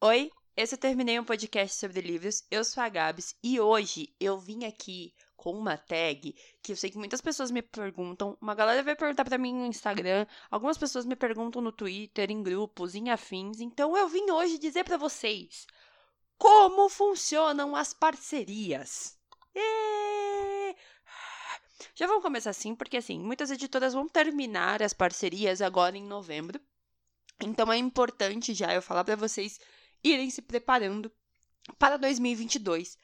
Oi, esse eu terminei um podcast sobre livros. Eu sou a Gabs e hoje eu vim aqui com uma tag que eu sei que muitas pessoas me perguntam. Uma galera vai perguntar para mim no Instagram, algumas pessoas me perguntam no Twitter, em grupos, em afins. Então eu vim hoje dizer para vocês como funcionam as parcerias. E... Já vamos começar assim, porque assim, muitas editoras vão terminar as parcerias agora em novembro. Então é importante já eu falar para vocês irem se preparando para 2022.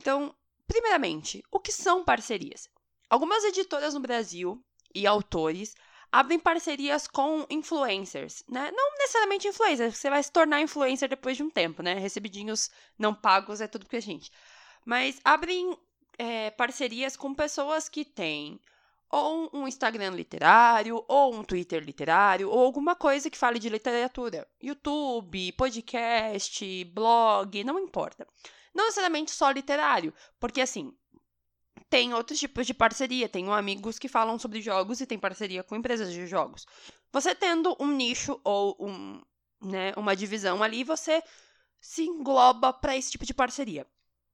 Então, primeiramente, o que são parcerias? Algumas editoras no Brasil e autores abrem parcerias com influencers, né? Não necessariamente influencers, você vai se tornar influencer depois de um tempo, né? Recebidinhos não pagos é tudo pra gente. Mas abrem é, parcerias com pessoas que têm ou um Instagram literário, ou um Twitter literário, ou alguma coisa que fale de literatura. YouTube, podcast, blog, não importa. Não necessariamente só literário, porque assim, tem outros tipos de parceria. Tenho amigos que falam sobre jogos e tem parceria com empresas de jogos. Você tendo um nicho ou um, né, uma divisão ali, você se engloba para esse tipo de parceria.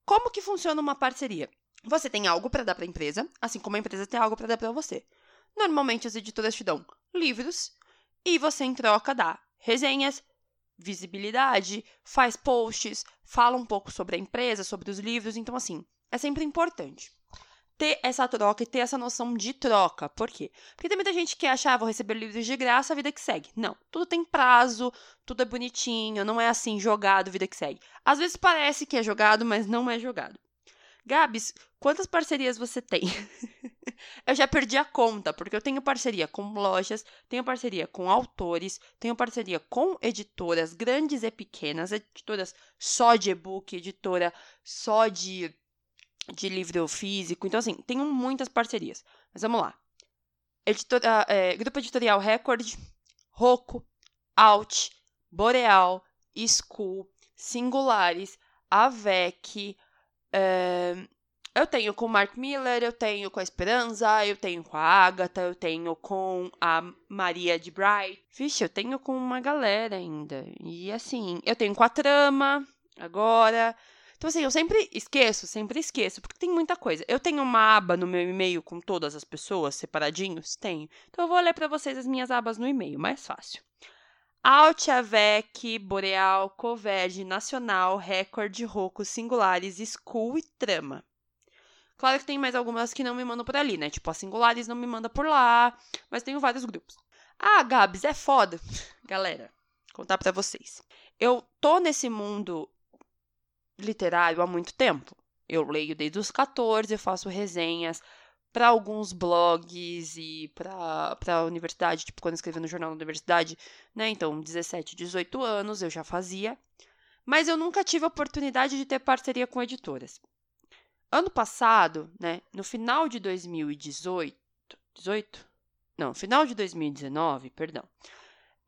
Como que funciona uma parceria? Você tem algo para dar para a empresa, assim como a empresa tem algo para dar para você. Normalmente as editoras te dão livros e você em troca dá resenhas, visibilidade, faz posts, fala um pouco sobre a empresa, sobre os livros, então assim, é sempre importante ter essa troca e ter essa noção de troca. Por quê? Porque tem muita gente que acha, ah, vou receber livros de graça, a vida que segue. Não, tudo tem prazo, tudo é bonitinho, não é assim, jogado, vida que segue. Às vezes parece que é jogado, mas não é jogado. Gabs, quantas parcerias você tem? eu já perdi a conta, porque eu tenho parceria com lojas, tenho parceria com autores, tenho parceria com editoras grandes e pequenas, editoras só de e-book, editora só de, de livro físico. Então, assim, tenho muitas parcerias. Mas vamos lá. Editora, é, Grupo Editorial Record, Roco, Alt, Boreal, School, Singulares, Avec, é, eu tenho com o Mark Miller, eu tenho com a Esperança, eu tenho com a Agatha, eu tenho com a Maria de Bright. Vixe, eu tenho com uma galera ainda. E assim, eu tenho com a Trama agora. Então, assim, eu sempre esqueço, sempre esqueço, porque tem muita coisa. Eu tenho uma aba no meu e-mail com todas as pessoas separadinhos? Tenho. Então, eu vou ler para vocês as minhas abas no e-mail, mais fácil. Altiavec, Boreal, Converge, Nacional, Record, Roco, Singulares, School e Trama. Claro que tem mais algumas que não me mandam por ali, né? Tipo, a Singulares não me manda por lá, mas tenho vários grupos. Ah, Gabs, é foda. Galera, contar para vocês. Eu tô nesse mundo literário há muito tempo. Eu leio desde os 14, eu faço resenhas, para alguns blogs e para a universidade, tipo, quando eu escrevi no jornal da universidade, né? Então, 17, 18 anos eu já fazia. Mas eu nunca tive a oportunidade de ter parceria com editoras. Ano passado, né, no final de 2018, 18? Não, final de 2019, perdão.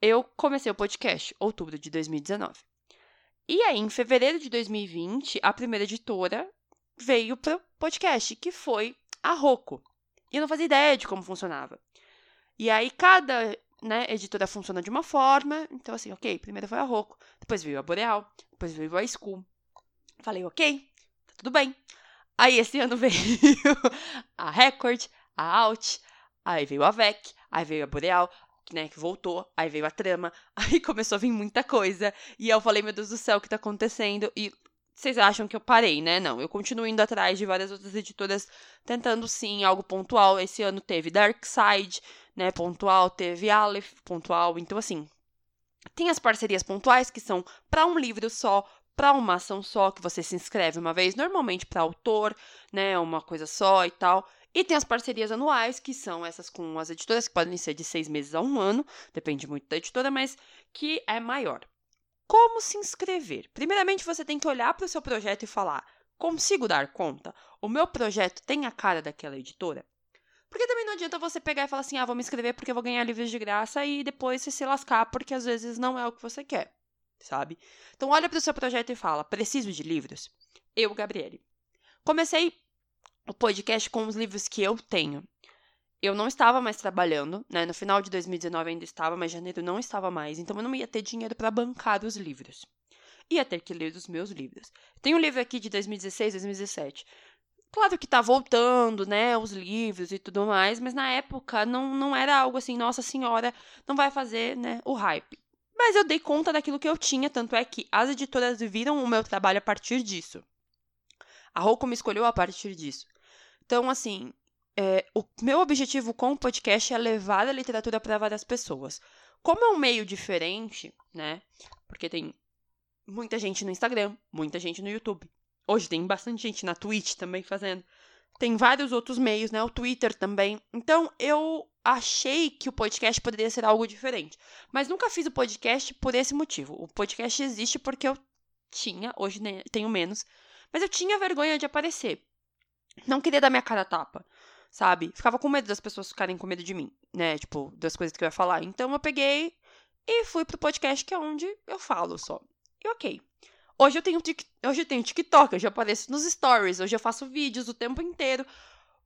Eu comecei o podcast, outubro de 2019. E aí, em fevereiro de 2020, a primeira editora veio para o podcast, que foi a Roku. E eu não fazia ideia de como funcionava. E aí, cada né, editora funciona de uma forma. Então, assim, ok, primeiro foi a Roku, depois veio a Boreal, depois veio a School. Falei, ok, tá tudo bem. Aí, esse ano veio a Record, a Alt, aí veio a VEC, aí veio a Boreal, né, que voltou, aí veio a trama, aí começou a vir muita coisa, e eu falei, meu Deus do céu, o que tá acontecendo? E vocês acham que eu parei, né? Não, eu continuo indo atrás de várias outras editoras, tentando sim algo pontual. Esse ano teve Dark Side, né? Pontual, teve Aleph, pontual. Então, assim, tem as parcerias pontuais que são para um livro só, para uma ação só, que você se inscreve uma vez, normalmente para autor, né? Uma coisa só e tal. E tem as parcerias anuais, que são essas com as editoras, que podem ser de seis meses a um ano, depende muito da editora, mas que é maior. Como se inscrever? Primeiramente, você tem que olhar para o seu projeto e falar: consigo dar conta? O meu projeto tem a cara daquela editora? Porque também não adianta você pegar e falar assim: ah, vou me inscrever porque eu vou ganhar livros de graça e depois você se lascar porque às vezes não é o que você quer, sabe? Então, olha para o seu projeto e fala: preciso de livros? Eu, Gabriele. Comecei o podcast com os livros que eu tenho eu não estava mais trabalhando, né? No final de 2019 ainda estava, mas janeiro não estava mais, então eu não ia ter dinheiro para bancar os livros. ia ter que ler os meus livros. Tem um livro aqui de 2016, 2017. Claro que tá voltando, né, os livros e tudo mais, mas na época não, não era algo assim, nossa senhora, não vai fazer, né, o hype. Mas eu dei conta daquilo que eu tinha, tanto é que as editoras viram o meu trabalho a partir disso. A Roku me escolheu a partir disso. Então, assim, é, o meu objetivo com o podcast é levar a literatura para várias pessoas. Como é um meio diferente, né? Porque tem muita gente no Instagram, muita gente no YouTube. Hoje tem bastante gente na Twitch também fazendo. Tem vários outros meios, né? O Twitter também. Então, eu achei que o podcast poderia ser algo diferente. Mas nunca fiz o podcast por esse motivo. O podcast existe porque eu tinha, hoje tenho menos, mas eu tinha vergonha de aparecer. Não queria dar minha cara tapa sabe? Ficava com medo das pessoas ficarem com medo de mim, né? Tipo, das coisas que eu ia falar. Então eu peguei e fui pro podcast que é onde eu falo só. E ok. Hoje eu tenho, hoje eu tenho TikTok, hoje apareço nos stories, hoje eu faço vídeos o tempo inteiro,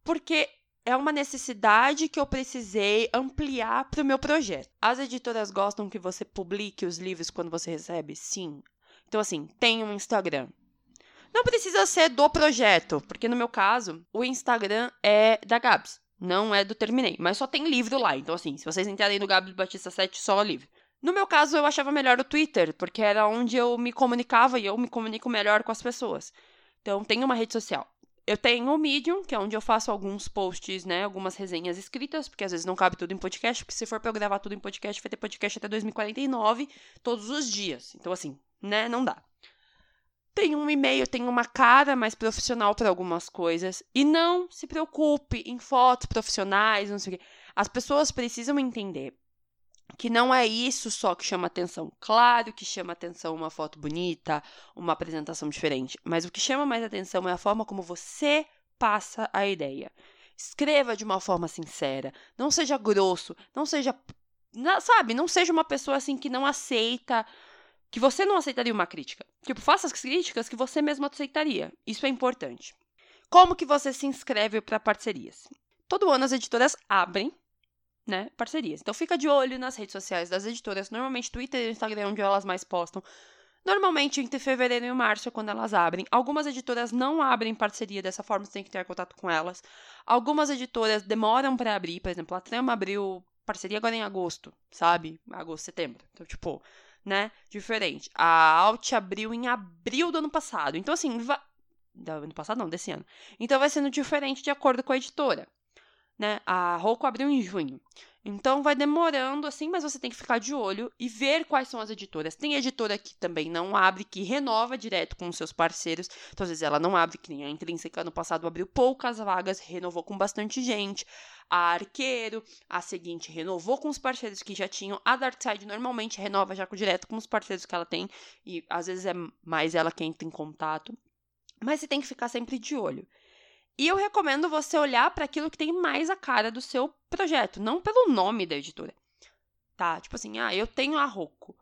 porque é uma necessidade que eu precisei ampliar para o meu projeto. As editoras gostam que você publique os livros quando você recebe? Sim. Então, assim, tem um Instagram, não precisa ser do projeto, porque no meu caso, o Instagram é da Gabs, não é do Terminei, mas só tem livro lá. Então, assim, se vocês entrarem no Gabs Batista 7, só livro. No meu caso, eu achava melhor o Twitter, porque era onde eu me comunicava e eu me comunico melhor com as pessoas. Então, tem uma rede social. Eu tenho o Medium, que é onde eu faço alguns posts, né? Algumas resenhas escritas, porque às vezes não cabe tudo em podcast, porque se for pra eu gravar tudo em podcast, vai ter podcast até 2049, todos os dias. Então, assim, né? Não dá tem um e-mail, tem uma cara mais profissional para algumas coisas. E não se preocupe em fotos profissionais, não sei o quê. As pessoas precisam entender que não é isso só que chama atenção. Claro que chama atenção uma foto bonita, uma apresentação diferente, mas o que chama mais atenção é a forma como você passa a ideia. Escreva de uma forma sincera, não seja grosso, não seja, sabe, não seja uma pessoa assim que não aceita que você não aceitaria uma crítica. Tipo, faça as críticas que você mesmo aceitaria. Isso é importante. Como que você se inscreve para parcerias? Todo ano as editoras abrem, né, parcerias. Então fica de olho nas redes sociais das editoras, normalmente Twitter e Instagram é onde elas mais postam. Normalmente entre fevereiro e março é quando elas abrem. Algumas editoras não abrem parceria dessa forma, você tem que ter contato com elas. Algumas editoras demoram para abrir, por exemplo, a Trama abriu parceria agora em agosto, sabe? Agosto, setembro. Então, tipo, né? Diferente. A Alt abriu em abril do ano passado. Então, assim, va... do ano passado não, desse ano. Então vai sendo diferente de acordo com a editora. Né? A Roku abriu em junho. Então vai demorando assim, mas você tem que ficar de olho e ver quais são as editoras. Tem editora que também não abre, que renova direto com os seus parceiros. Então, às vezes ela não abre, que nem a Intrínseca ano passado abriu poucas vagas, renovou com bastante gente. A Arqueiro, a seguinte, renovou com os parceiros que já tinham. A Darkside normalmente renova já direto com os parceiros que ela tem. E às vezes é mais ela quem entra em contato. Mas você tem que ficar sempre de olho. E eu recomendo você olhar para aquilo que tem mais a cara do seu projeto, não pelo nome da editora. Tá? Tipo assim, ah, eu tenho a Roku.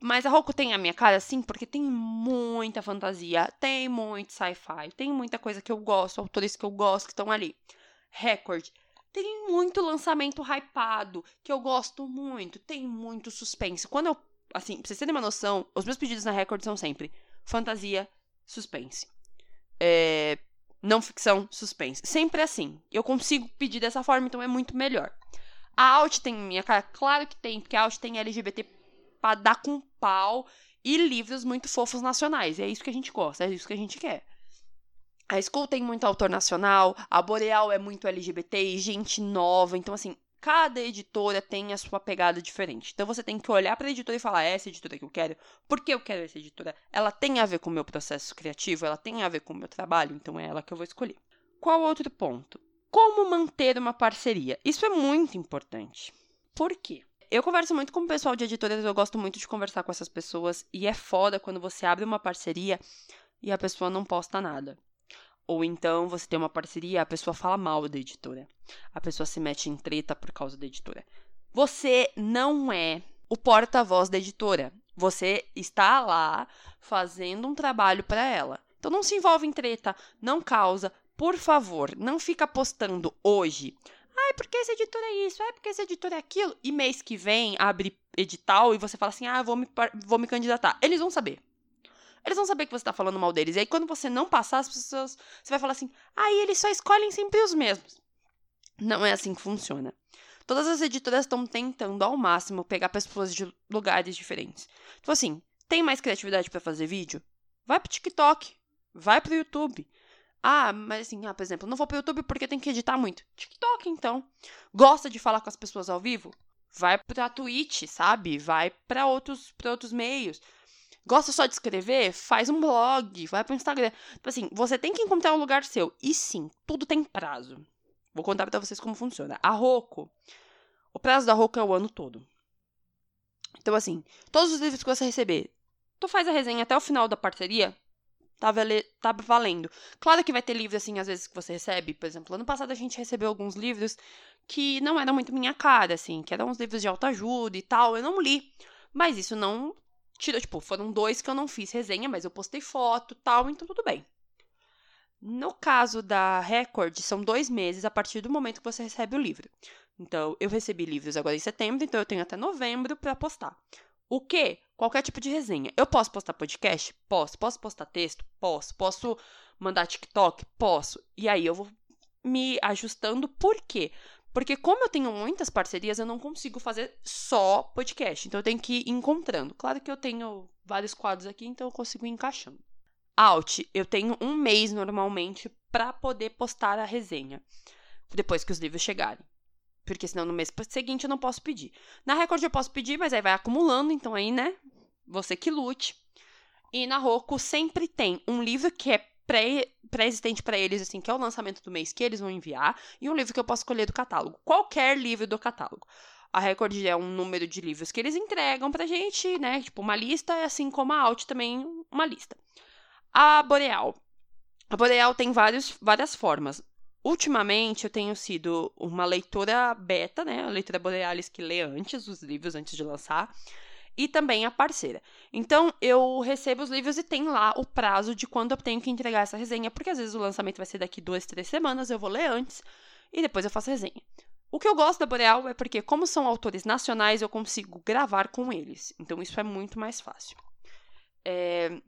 Mas a Roku tem a minha cara, sim, porque tem muita fantasia, tem muito sci-fi, tem muita coisa que eu gosto, autores que eu gosto que estão ali. Record. Tem muito lançamento hypado, que eu gosto muito, tem muito suspense. Quando eu, assim, pra vocês terem uma noção, os meus pedidos na Record são sempre fantasia, suspense. É, não ficção, suspense. Sempre assim. Eu consigo pedir dessa forma, então é muito melhor. A Alt tem minha cara? Claro que tem, porque a Alt tem LGBT pra dar com pau e livros muito fofos nacionais. É isso que a gente gosta, é isso que a gente quer. A School tem muito autor nacional, a Boreal é muito LGBT e gente nova. Então, assim, cada editora tem a sua pegada diferente. Então você tem que olhar para a editora e falar: é essa editora que eu quero, por que eu quero essa editora? Ela tem a ver com o meu processo criativo, ela tem a ver com o meu trabalho, então é ela que eu vou escolher. Qual outro ponto? Como manter uma parceria? Isso é muito importante. Por quê? Eu converso muito com o pessoal de editoras, eu gosto muito de conversar com essas pessoas, e é foda quando você abre uma parceria e a pessoa não posta nada. Ou então você tem uma parceria, a pessoa fala mal da editora. A pessoa se mete em treta por causa da editora. Você não é o porta-voz da editora. Você está lá fazendo um trabalho para ela. Então não se envolve em treta, não causa. Por favor, não fica postando hoje. Ai, porque esse editor é isso? Ai, porque esse editor é aquilo? E mês que vem abre edital e você fala assim: ah, vou me, vou me candidatar. Eles vão saber. Eles vão saber que você tá falando mal deles. E aí, quando você não passar, as pessoas. Você vai falar assim, ah, eles só escolhem sempre os mesmos. Não é assim que funciona. Todas as editoras estão tentando ao máximo pegar pessoas de lugares diferentes. Tipo assim, tem mais criatividade para fazer vídeo? Vai pro TikTok, vai pro YouTube. Ah, mas assim, ah, por exemplo, não vou pro YouTube porque tem que editar muito. TikTok, então. Gosta de falar com as pessoas ao vivo? Vai pra Twitch, sabe? Vai para outros, pra outros meios. Gosta só de escrever? Faz um blog, vai pro Instagram. Tipo assim, você tem que encontrar um lugar seu. E sim, tudo tem prazo. Vou contar pra vocês como funciona. A Roku, o prazo da Roku é o ano todo. Então, assim, todos os livros que você receber, tu faz a resenha até o final da parceria, tá, vale, tá valendo. Claro que vai ter livros, assim, às vezes que você recebe. Por exemplo, ano passado a gente recebeu alguns livros que não eram muito minha cara, assim, que eram uns livros de autoajuda e tal. Eu não li. Mas isso não tirou, tipo, foram dois que eu não fiz resenha, mas eu postei foto tal, então tudo bem. No caso da Record, são dois meses a partir do momento que você recebe o livro. Então, eu recebi livros agora em setembro, então eu tenho até novembro para postar. O que? Qualquer tipo de resenha. Eu posso postar podcast? Posso. Posso postar texto? Posso. Posso mandar TikTok? Posso. E aí eu vou me ajustando. Por quê? Porque como eu tenho muitas parcerias, eu não consigo fazer só podcast. Então eu tenho que ir encontrando. Claro que eu tenho vários quadros aqui, então eu consigo ir encaixando. Alt, eu tenho um mês normalmente para poder postar a resenha. Depois que os livros chegarem. Porque senão no mês seguinte eu não posso pedir. Na Record eu posso pedir, mas aí vai acumulando, então aí, né? Você que lute. E na Roku sempre tem um livro que é pré-existente para eles, assim, que é o lançamento do mês que eles vão enviar, e um livro que eu posso escolher do catálogo. Qualquer livro do catálogo. A Record é um número de livros que eles entregam pra gente, né? Tipo, uma lista, assim como a Alt também uma lista. A Boreal. A Boreal tem vários, várias formas. Ultimamente, eu tenho sido uma leitora beta, né? A leitora Borealis que lê antes os livros, antes de lançar. E também a parceira. Então, eu recebo os livros e tem lá o prazo de quando eu tenho que entregar essa resenha, porque às vezes o lançamento vai ser daqui duas, três semanas, eu vou ler antes e depois eu faço a resenha. O que eu gosto da Boreal é porque, como são autores nacionais, eu consigo gravar com eles. Então, isso é muito mais fácil. É,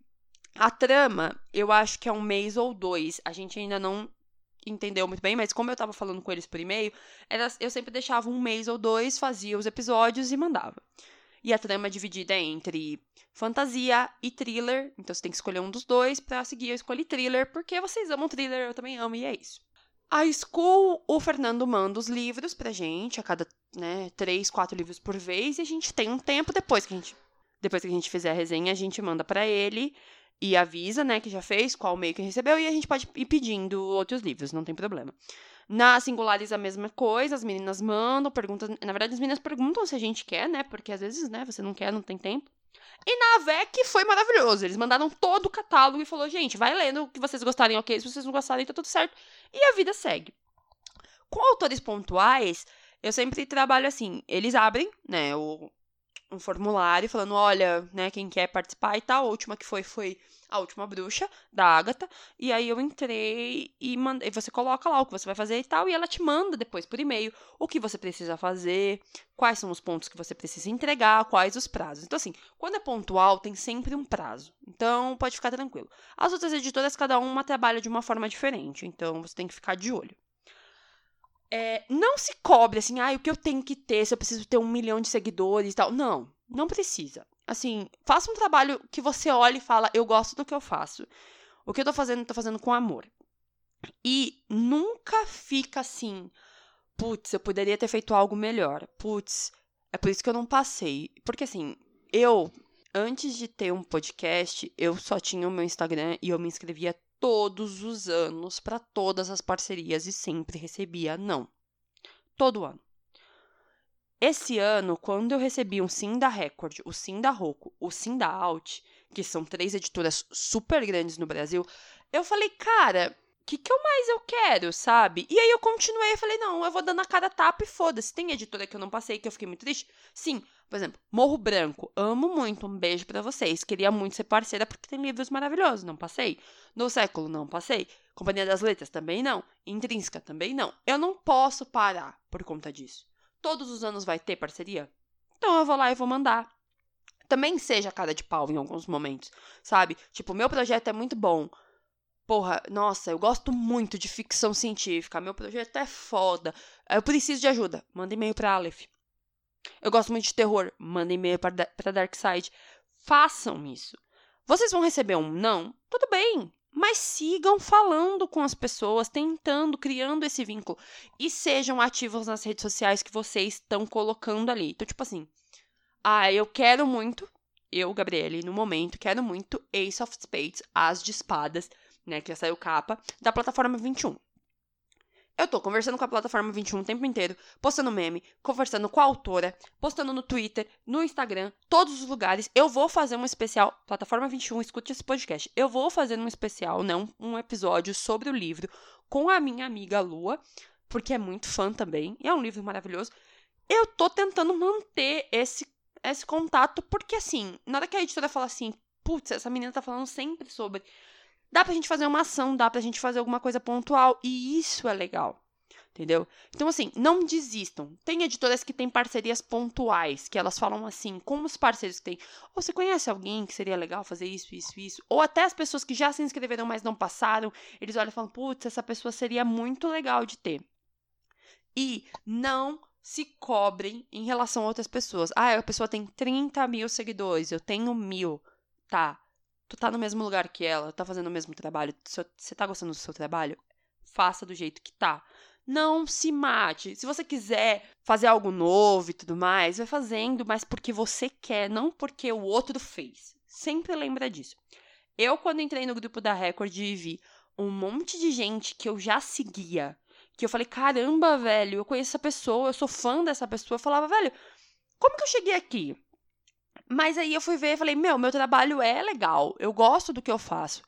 a trama, eu acho que é um mês ou dois. A gente ainda não entendeu muito bem, mas como eu tava falando com eles por e-mail, eu sempre deixava um mês ou dois, fazia os episódios e mandava. E a trama é dividida entre fantasia e thriller, então você tem que escolher um dos dois para seguir. Eu escolhi thriller porque vocês amam thriller, eu também amo e é isso. A School, o Fernando manda os livros pra gente, a cada, né, três, quatro livros por vez, e a gente tem um tempo depois que a gente, depois que a gente fizer a resenha, a gente manda para ele e avisa, né, que já fez, qual meio que recebeu, e a gente pode ir pedindo outros livros, não tem problema. Na Singulares a mesma coisa, as meninas mandam, perguntam, na verdade as meninas perguntam se a gente quer, né, porque às vezes, né, você não quer, não tem tempo. E na VEC foi maravilhoso, eles mandaram todo o catálogo e falou, gente, vai lendo o que vocês gostarem, ok, se vocês não gostarem, tá tudo certo, e a vida segue. Com autores pontuais, eu sempre trabalho assim, eles abrem, né, o, um formulário falando, olha, né, quem quer participar e tal. A última que foi foi a última bruxa da Agatha. E aí eu entrei e mandei, você coloca lá o que você vai fazer e tal, e ela te manda depois por e-mail o que você precisa fazer, quais são os pontos que você precisa entregar, quais os prazos. Então assim, quando é pontual tem sempre um prazo. Então pode ficar tranquilo. As outras editoras cada uma trabalha de uma forma diferente, então você tem que ficar de olho. É, não se cobre assim, ah, o que eu tenho que ter se eu preciso ter um milhão de seguidores e tal. Não, não precisa. Assim, faça um trabalho que você olhe e fala, eu gosto do que eu faço. O que eu tô fazendo, eu tô fazendo com amor. E nunca fica assim, putz, eu poderia ter feito algo melhor. Putz, é por isso que eu não passei. Porque assim, eu, antes de ter um podcast, eu só tinha o meu Instagram e eu me inscrevia todos os anos para todas as parcerias e sempre recebia não. Todo ano. Esse ano, quando eu recebi um sim da Record, o sim da Roku, o sim da Alt, que são três editoras super grandes no Brasil, eu falei, cara, que, que eu mais eu quero, sabe? E aí eu continuei, eu falei, não, eu vou dando a cara tapa e foda-se. Tem editora que eu não passei, que eu fiquei muito triste? Sim. Por exemplo, Morro Branco. Amo muito. Um beijo para vocês. Queria muito ser parceira porque tem livros maravilhosos. Não passei. No século, não passei. Companhia das Letras, também não. Intrínseca, também não. Eu não posso parar por conta disso. Todos os anos vai ter parceria? Então eu vou lá e vou mandar. também seja cara de pau em alguns momentos, sabe? Tipo, meu projeto é muito bom. Porra, nossa, eu gosto muito de ficção científica. Meu projeto é foda. Eu preciso de ajuda. Manda e-mail pra Aleph. Eu gosto muito de terror. Manda e-mail pra Darkside. Façam isso. Vocês vão receber um não? Tudo bem. Mas sigam falando com as pessoas, tentando, criando esse vínculo. E sejam ativos nas redes sociais que vocês estão colocando ali. Então, tipo assim, ah, eu quero muito, eu, Gabriele, no momento, quero muito Ace of Spades, As de Espadas, né, que já saiu capa, da plataforma 21. Eu tô conversando com a plataforma 21 o tempo inteiro, postando meme, conversando com a autora, postando no Twitter, no Instagram, todos os lugares. Eu vou fazer um especial, plataforma 21, escute esse podcast. Eu vou fazer um especial, não um episódio sobre o livro com a minha amiga Lua, porque é muito fã também, e é um livro maravilhoso. Eu tô tentando manter esse esse contato, porque assim, na hora que a editora fala assim, putz, essa menina tá falando sempre sobre. Dá pra gente fazer uma ação, dá pra gente fazer alguma coisa pontual, e isso é legal. Entendeu? Então, assim, não desistam. Tem editoras que têm parcerias pontuais, que elas falam assim, como os parceiros que têm. Ou você conhece alguém que seria legal fazer isso, isso, isso? Ou até as pessoas que já se inscreveram, mas não passaram, eles olham e falam, putz, essa pessoa seria muito legal de ter. E não se cobrem em relação a outras pessoas. Ah, a pessoa tem 30 mil seguidores, eu tenho mil. Tá. Tu tá no mesmo lugar que ela, tá fazendo o mesmo trabalho. Você tá gostando do seu trabalho? Faça do jeito que tá. Não se mate. Se você quiser fazer algo novo e tudo mais, vai fazendo, mas porque você quer, não porque o outro fez. Sempre lembra disso. Eu, quando entrei no grupo da Record e vi um monte de gente que eu já seguia que eu falei, caramba, velho, eu conheço essa pessoa, eu sou fã dessa pessoa. Eu falava, velho, como que eu cheguei aqui? Mas aí eu fui ver e falei, meu, meu trabalho é legal, eu gosto do que eu faço.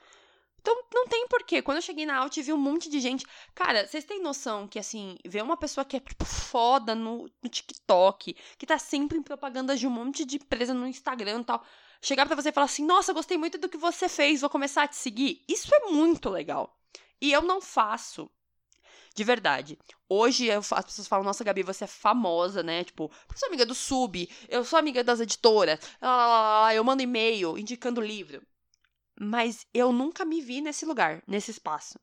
Então, não tem porquê. Quando eu cheguei na Alt, vi um monte de gente. Cara, vocês têm noção que, assim, ver uma pessoa que é, tipo, foda no, no TikTok, que tá sempre em propagandas de um monte de empresa no Instagram e tal, chegar para você e falar assim: nossa, gostei muito do que você fez, vou começar a te seguir. Isso é muito legal. E eu não faço. De verdade. Hoje eu, as pessoas falam, nossa, Gabi, você é famosa, né? Tipo, eu sou amiga do Sub, eu sou amiga das editoras, eu mando e-mail indicando livro. Mas eu nunca me vi nesse lugar, nesse espaço.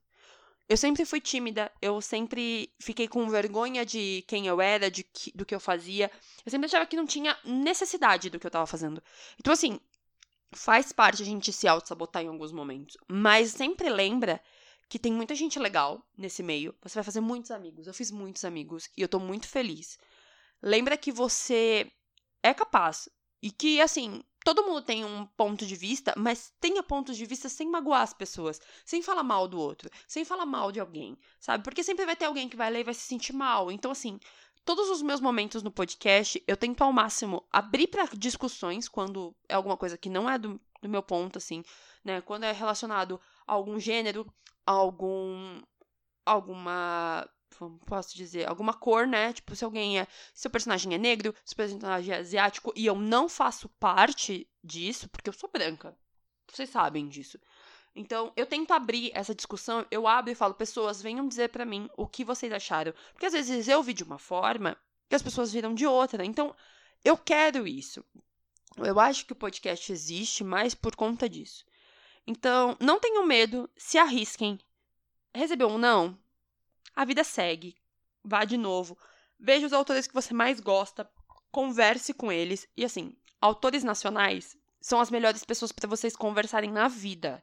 Eu sempre fui tímida, eu sempre fiquei com vergonha de quem eu era, de que, do que eu fazia. Eu sempre achava que não tinha necessidade do que eu tava fazendo. Então, assim, faz parte a gente se auto-sabotar em alguns momentos. Mas sempre lembra que tem muita gente legal nesse meio. Você vai fazer muitos amigos. Eu fiz muitos amigos e eu tô muito feliz. Lembra que você é capaz e que, assim, todo mundo tem um ponto de vista, mas tenha pontos de vista sem magoar as pessoas, sem falar mal do outro, sem falar mal de alguém, sabe? Porque sempre vai ter alguém que vai ler e vai se sentir mal. Então, assim, todos os meus momentos no podcast, eu tento ao máximo abrir para discussões quando é alguma coisa que não é do, do meu ponto, assim, né? Quando é relacionado algum gênero, algum alguma posso dizer, alguma cor, né? Tipo, se alguém é. Se o personagem é negro, se o personagem é asiático, e eu não faço parte disso, porque eu sou branca. Vocês sabem disso. Então, eu tento abrir essa discussão, eu abro e falo, pessoas, venham dizer para mim o que vocês acharam. Porque às vezes eu vi de uma forma que as pessoas viram de outra. Então, eu quero isso. Eu acho que o podcast existe mais por conta disso. Então, não tenham medo, se arrisquem. Recebeu um não? A vida segue. Vá de novo. Veja os autores que você mais gosta, converse com eles. E assim, autores nacionais são as melhores pessoas para vocês conversarem na vida.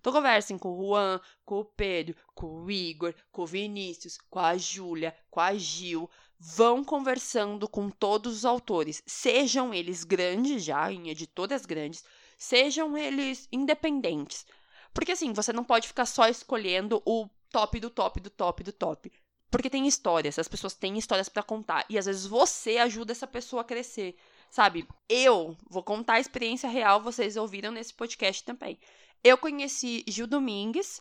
Então conversem com o Juan, com o Pedro, com o Igor, com o Vinícius, com a Júlia, com a Gil. Vão conversando com todos os autores, sejam eles grandes já, em editoras grandes, sejam eles independentes. Porque assim, você não pode ficar só escolhendo o top do top do top do top. Porque tem histórias, as pessoas têm histórias para contar. E às vezes você ajuda essa pessoa a crescer. Sabe? Eu vou contar a experiência real, vocês ouviram nesse podcast também. Eu conheci Gil Domingues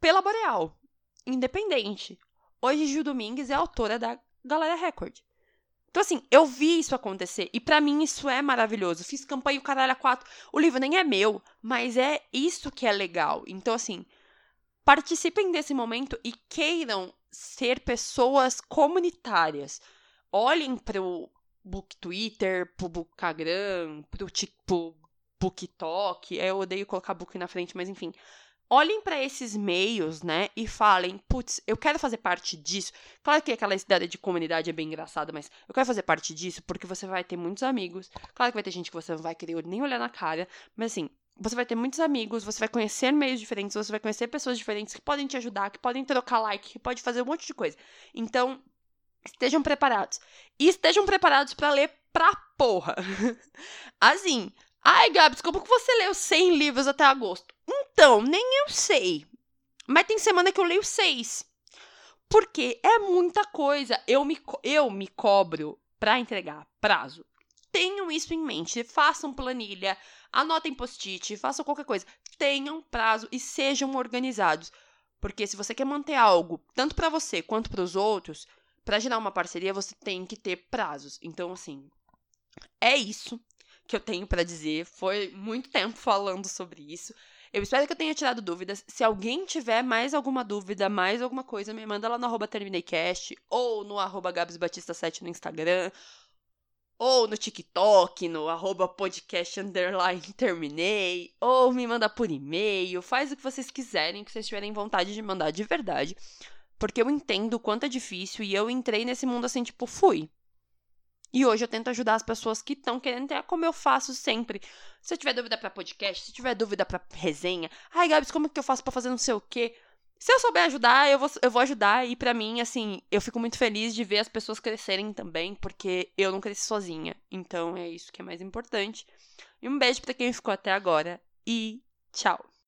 pela Boreal, independente. Hoje, Gil Domingues é autora da Galera Record. Então, assim, eu vi isso acontecer. E para mim isso é maravilhoso. Fiz campanha o caralho a quatro. O livro nem é meu, mas é isso que é legal. Então, assim, participem desse momento e queiram ser pessoas comunitárias. Olhem pro book Twitter, pro Bookstagram, pro, pro BookTok. Eu odeio colocar book na frente, mas enfim. Olhem para esses meios, né, e falem, putz, eu quero fazer parte disso. Claro que aquela ideia de comunidade é bem engraçada, mas eu quero fazer parte disso porque você vai ter muitos amigos. Claro que vai ter gente que você não vai querer nem olhar na cara, mas assim, você vai ter muitos amigos, você vai conhecer meios diferentes, você vai conhecer pessoas diferentes que podem te ajudar, que podem trocar like, que podem fazer um monte de coisa. Então, estejam preparados. E estejam preparados para ler pra porra. assim, ai, Gabs, como que você leu 100 livros até agosto? Então, nem eu sei. Mas tem semana que eu leio 6. Porque é muita coisa. Eu me, eu me cobro pra entregar prazo. Tenham isso em mente. Façam planilha Anotem post-it, façam qualquer coisa. Tenham prazo e sejam organizados. Porque se você quer manter algo, tanto para você quanto para os outros, para gerar uma parceria, você tem que ter prazos. Então, assim, é isso que eu tenho para dizer. Foi muito tempo falando sobre isso. Eu espero que eu tenha tirado dúvidas. Se alguém tiver mais alguma dúvida, mais alguma coisa, me manda lá no arroba terminei_cast ou no arroba gabsbatista7 no Instagram ou no TikTok, no arroba podcast underline terminei, ou me manda por e-mail, faz o que vocês quiserem, que vocês tiverem vontade de mandar de verdade. Porque eu entendo o quanto é difícil e eu entrei nesse mundo assim, tipo, fui. E hoje eu tento ajudar as pessoas que estão querendo ter, como eu faço sempre. Se eu tiver dúvida para podcast, se tiver dúvida para resenha, ai, Gabs, como que eu faço para fazer não sei o quê? Se eu souber ajudar, eu vou, eu vou ajudar. E para mim, assim, eu fico muito feliz de ver as pessoas crescerem também, porque eu não cresci sozinha. Então é isso que é mais importante. E um beijo para quem ficou até agora. E tchau!